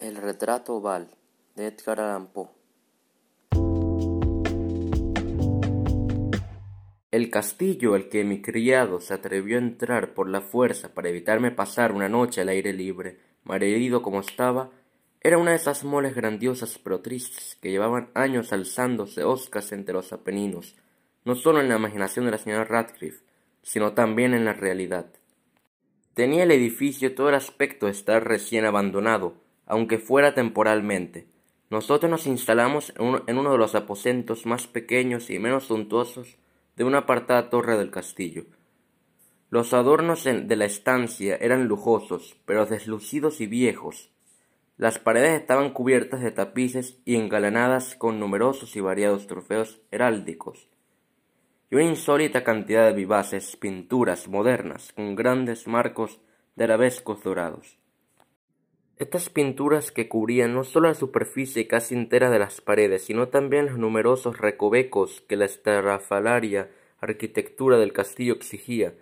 El retrato oval de Edgar Allan Poe El castillo al que mi criado se atrevió a entrar por la fuerza para evitarme pasar una noche al aire libre, malherido como estaba, era una de esas moles grandiosas pero tristes que llevaban años alzándose oscas entre los apeninos, no solo en la imaginación de la señora Radcliffe, sino también en la realidad. Tenía el edificio todo el aspecto de estar recién abandonado, aunque fuera temporalmente. Nosotros nos instalamos en uno de los aposentos más pequeños y menos suntuosos de una apartada torre del castillo. Los adornos de la estancia eran lujosos, pero deslucidos y viejos. Las paredes estaban cubiertas de tapices y engalanadas con numerosos y variados trofeos heráldicos, y una insólita cantidad de vivaces pinturas modernas con grandes marcos de arabescos dorados. Estas pinturas que cubrían no solo la superficie casi entera de las paredes, sino también los numerosos recovecos que la estrafalaria arquitectura del castillo exigía,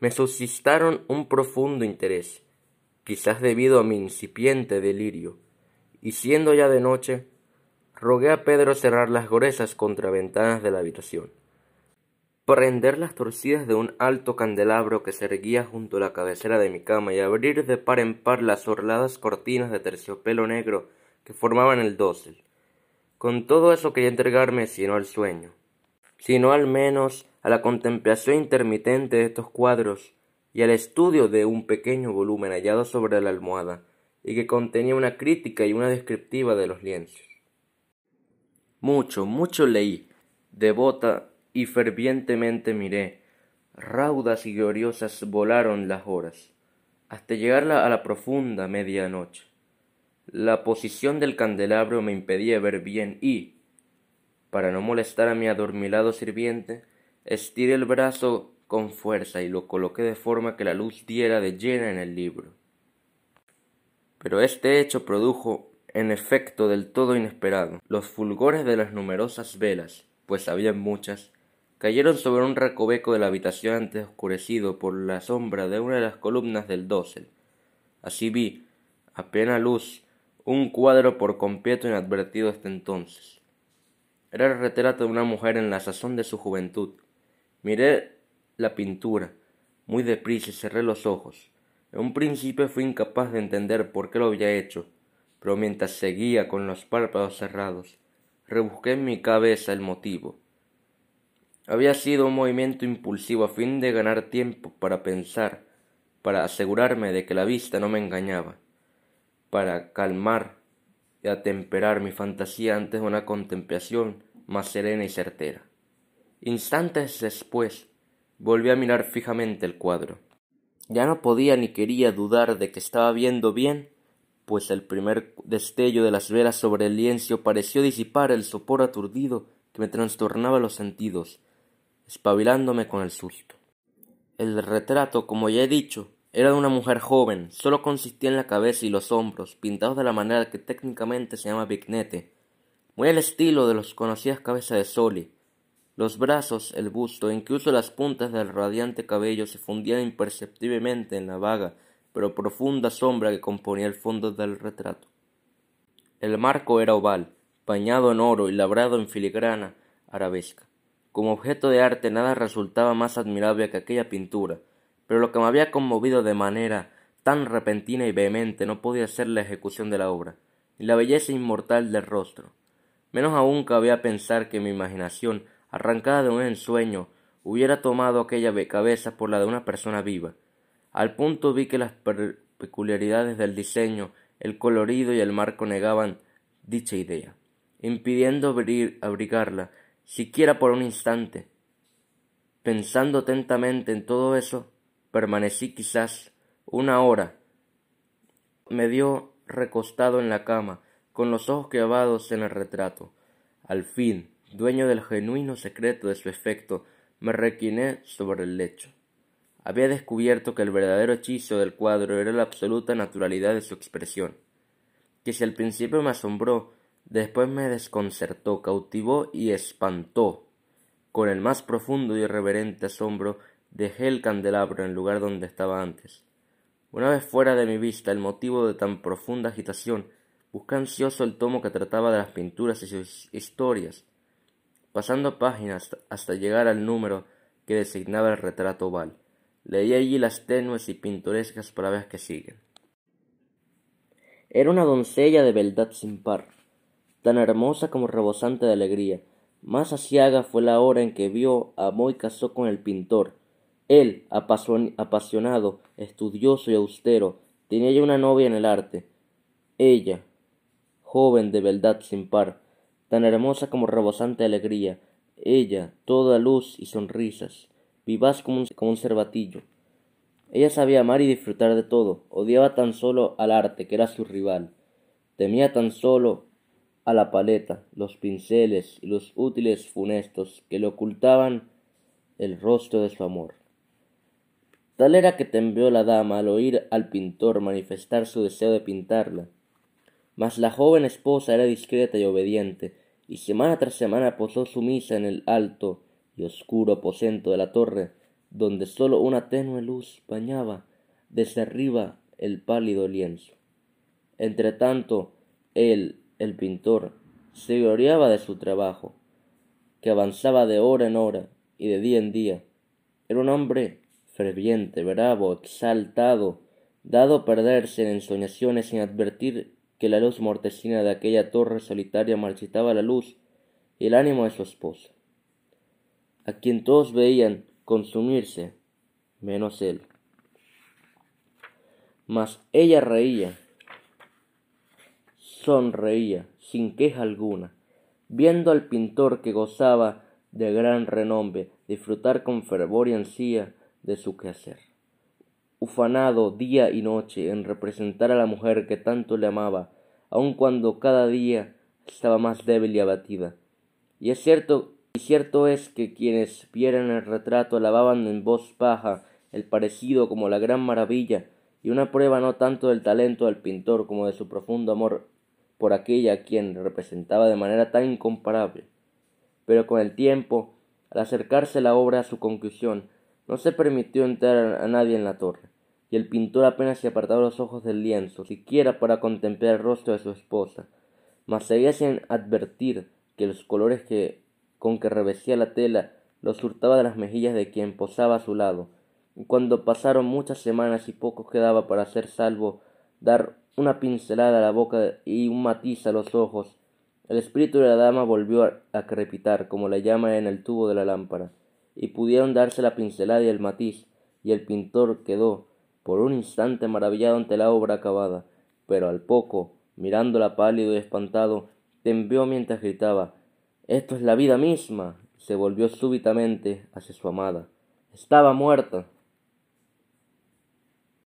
me suscitaron un profundo interés, quizás debido a mi incipiente delirio, y siendo ya de noche, rogué a Pedro cerrar las gruesas contraventanas de la habitación prender las torcidas de un alto candelabro que se erguía junto a la cabecera de mi cama y abrir de par en par las orladas cortinas de terciopelo negro que formaban el dosel. Con todo eso quería entregarme sino al sueño, sino al menos a la contemplación intermitente de estos cuadros y al estudio de un pequeño volumen hallado sobre la almohada y que contenía una crítica y una descriptiva de los lienzos. Mucho, mucho leí, devota y fervientemente miré. Raudas y gloriosas volaron las horas, hasta llegar a la profunda medianoche. La posición del candelabro me impedía ver bien y, para no molestar a mi adormilado sirviente, estiré el brazo con fuerza y lo coloqué de forma que la luz diera de llena en el libro. Pero este hecho produjo en efecto del todo inesperado. Los fulgores de las numerosas velas, pues había muchas, cayeron sobre un recoveco de la habitación antes oscurecido por la sombra de una de las columnas del dosel. Así vi, a plena luz, un cuadro por completo inadvertido hasta entonces. Era el retrato de una mujer en la sazón de su juventud. Miré la pintura, muy deprisa y cerré los ojos. En un principio fui incapaz de entender por qué lo había hecho, pero mientras seguía con los párpados cerrados, rebusqué en mi cabeza el motivo. Había sido un movimiento impulsivo a fin de ganar tiempo para pensar, para asegurarme de que la vista no me engañaba, para calmar y atemperar mi fantasía antes de una contemplación más serena y certera. Instantes después volví a mirar fijamente el cuadro. Ya no podía ni quería dudar de que estaba viendo bien, pues el primer destello de las velas sobre el lienzo pareció disipar el sopor aturdido que me trastornaba los sentidos espabilándome con el susto. El retrato, como ya he dicho, era de una mujer joven, solo consistía en la cabeza y los hombros, pintados de la manera que técnicamente se llama vignete, muy al estilo de los conocidas cabezas de Soli. Los brazos, el busto e incluso las puntas del radiante cabello se fundían imperceptiblemente en la vaga pero profunda sombra que componía el fondo del retrato. El marco era oval, bañado en oro y labrado en filigrana arabesca. Como objeto de arte nada resultaba más admirable que aquella pintura, pero lo que me había conmovido de manera tan repentina y vehemente no podía ser la ejecución de la obra, ni la belleza inmortal del rostro. Menos aún cabía pensar que mi imaginación, arrancada de un ensueño, hubiera tomado aquella cabeza por la de una persona viva. Al punto vi que las peculiaridades del diseño, el colorido y el marco negaban dicha idea, impidiendo abrigarla siquiera por un instante. Pensando atentamente en todo eso, permanecí quizás una hora. Me dio recostado en la cama, con los ojos clavados en el retrato. Al fin, dueño del genuino secreto de su efecto, me requiné sobre el lecho. Había descubierto que el verdadero hechizo del cuadro era la absoluta naturalidad de su expresión, que si al principio me asombró, Después me desconcertó, cautivó y espantó. Con el más profundo y irreverente asombro dejé el candelabro en el lugar donde estaba antes. Una vez fuera de mi vista el motivo de tan profunda agitación, buscó ansioso el tomo que trataba de las pinturas y sus historias, pasando páginas hasta llegar al número que designaba el retrato oval. Leí allí las tenues y pintorescas palabras que siguen. Era una doncella de beldad sin par, tan hermosa como rebosante de alegría. Más asiaga fue la hora en que vio, amó y casó con el pintor. Él, apasionado, estudioso y austero, tenía ya una novia en el arte. Ella, joven de beldad sin par, tan hermosa como rebosante de alegría, ella, toda luz y sonrisas, vivaz como un, como un cervatillo. Ella sabía amar y disfrutar de todo, odiaba tan solo al arte, que era su rival, temía tan solo a la paleta, los pinceles y los útiles funestos que le ocultaban el rostro de su amor. Tal era que tembló la dama al oír al pintor manifestar su deseo de pintarla. Mas la joven esposa era discreta y obediente, y semana tras semana posó sumisa en el alto y oscuro aposento de la torre, donde sólo una tenue luz bañaba desde arriba el pálido lienzo. Entretanto, él, el pintor, se gloriaba de su trabajo, que avanzaba de hora en hora y de día en día. Era un hombre ferviente, bravo, exaltado, dado a perderse en ensoñaciones sin advertir que la luz mortecina de aquella torre solitaria marchitaba la luz y el ánimo de su esposa, a quien todos veían consumirse, menos él. Mas ella reía, sonreía, sin queja alguna, viendo al pintor que gozaba de gran renombre, disfrutar con fervor y ansía de su quehacer ufanado día y noche en representar a la mujer que tanto le amaba, aun cuando cada día estaba más débil y abatida. Y es cierto, y cierto es que quienes vieran el retrato alababan en voz baja el parecido como la gran maravilla, y una prueba no tanto del talento del pintor como de su profundo amor por aquella a quien representaba de manera tan incomparable. Pero con el tiempo, al acercarse la obra a su conclusión, no se permitió entrar a nadie en la torre, y el pintor apenas se apartaba los ojos del lienzo, siquiera para contemplar el rostro de su esposa, mas seguía sin advertir que los colores que, con que revestía la tela los hurtaba de las mejillas de quien posaba a su lado, y cuando pasaron muchas semanas y poco quedaba para hacer salvo dar una pincelada a la boca y un matiz a los ojos, el espíritu de la dama volvió a crepitar como la llama en el tubo de la lámpara y pudieron darse la pincelada y el matiz, y el pintor quedó por un instante maravillado ante la obra acabada, pero al poco, mirándola pálido y espantado, tembló mientras gritaba Esto es la vida misma. se volvió súbitamente hacia su amada. Estaba muerta.